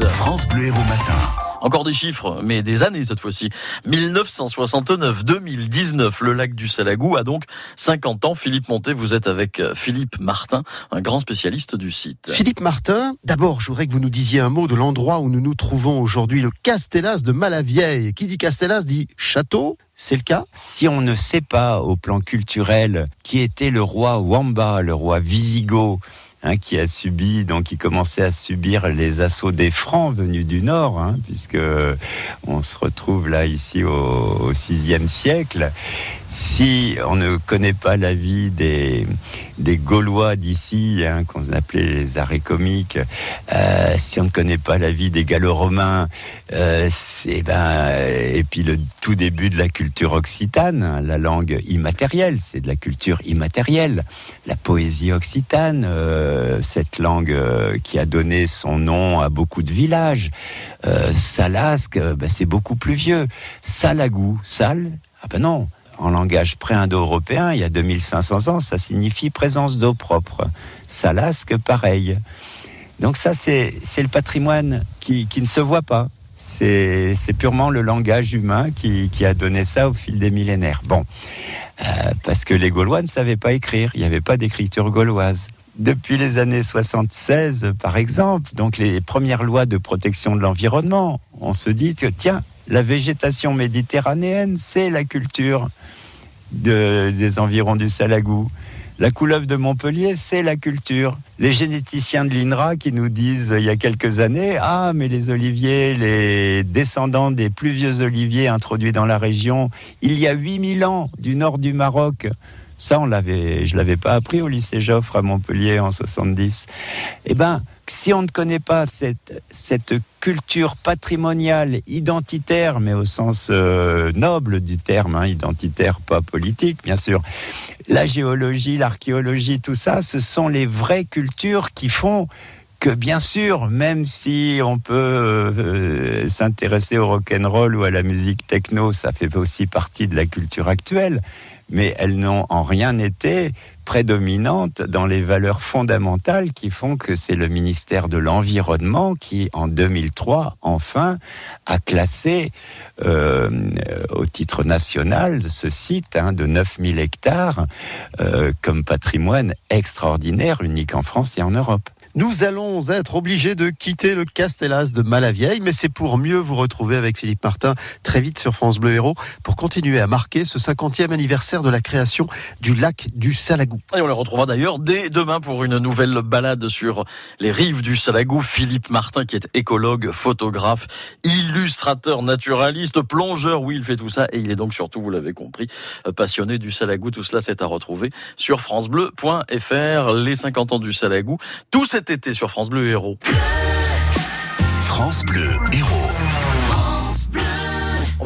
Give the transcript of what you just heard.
15. France Bleu Héros Matin. Encore des chiffres, mais des années cette fois-ci. 1969-2019, le lac du Salagou a donc 50 ans. Philippe Monté, vous êtes avec euh, Philippe Martin, un grand spécialiste du site. Philippe Martin, d'abord, je voudrais que vous nous disiez un mot de l'endroit où nous nous trouvons aujourd'hui, le Castellas de Malavieille. Qui dit Castellas dit château, c'est le cas? Si on ne sait pas au plan culturel qui était le roi Wamba, le roi Visigoth, Hein, qui a subi, donc qui commençait à subir les assauts des Francs venus du Nord, hein, puisque on se retrouve là ici au, VIe siècle. Si on ne connaît pas la vie des, des Gaulois d'ici, hein, qu'on appelait les arrêts comiques, euh, si on ne connaît pas la vie des Gallo-Romains, euh, ben, et puis le tout début de la culture occitane, la langue immatérielle, c'est de la culture immatérielle, la poésie occitane, euh, cette langue euh, qui a donné son nom à beaucoup de villages. Salasque, ben, c'est beaucoup plus vieux. Salagou, sal, ah ben non, en langage pré-indo-européen, il y a 2500 ans, ça signifie présence d'eau propre. Salasque, pareil. Donc ça, c'est le patrimoine qui, ne se voit pas. C'est purement le langage humain qui, a donné ça au fil des millénaires. Bon, euh, parce que les Gaulois ne savaient pas écrire, il n'y avait pas d'écriture gauloise. Depuis les années 76, par exemple, donc les premières lois de protection de l'environnement, on se dit que tiens, la végétation méditerranéenne, c'est la culture des environs du Salagou. La couleuvre de Montpellier, c'est la culture. Les généticiens de l'INRA qui nous disent il y a quelques années, ah mais les oliviers, les descendants des plus vieux oliviers introduits dans la région, il y a 8000 ans du nord du Maroc. Ça, on l'avait, je l'avais pas appris au lycée Joffre à Montpellier en 70. Eh ben, si on ne connaît pas cette, cette culture patrimoniale, identitaire, mais au sens euh, noble du terme, hein, identitaire, pas politique, bien sûr, la géologie, l'archéologie, tout ça, ce sont les vraies cultures qui font que bien sûr, même si on peut euh, s'intéresser au rock and roll ou à la musique techno, ça fait aussi partie de la culture actuelle mais elles n'ont en rien été prédominantes dans les valeurs fondamentales qui font que c'est le ministère de l'Environnement qui, en 2003, enfin, a classé euh, au titre national ce site hein, de 9000 hectares euh, comme patrimoine extraordinaire, unique en France et en Europe. Nous allons être obligés de quitter le Castellas de Malavieille, mais c'est pour mieux vous retrouver avec Philippe Martin très vite sur France Bleu Héros pour continuer à marquer ce 50e anniversaire de la création du lac du Salagou. Et on le retrouvera d'ailleurs dès demain pour une nouvelle balade sur les rives du Salagou. Philippe Martin qui est écologue, photographe, illustrateur, naturaliste, plongeur. Oui, il fait tout ça et il est donc surtout, vous l'avez compris, passionné du Salagou. Tout cela, c'est à retrouver sur francebleu.fr. Les 50 ans du Salagou. Tout cet été sur France Bleu Héros. France Bleu Héros.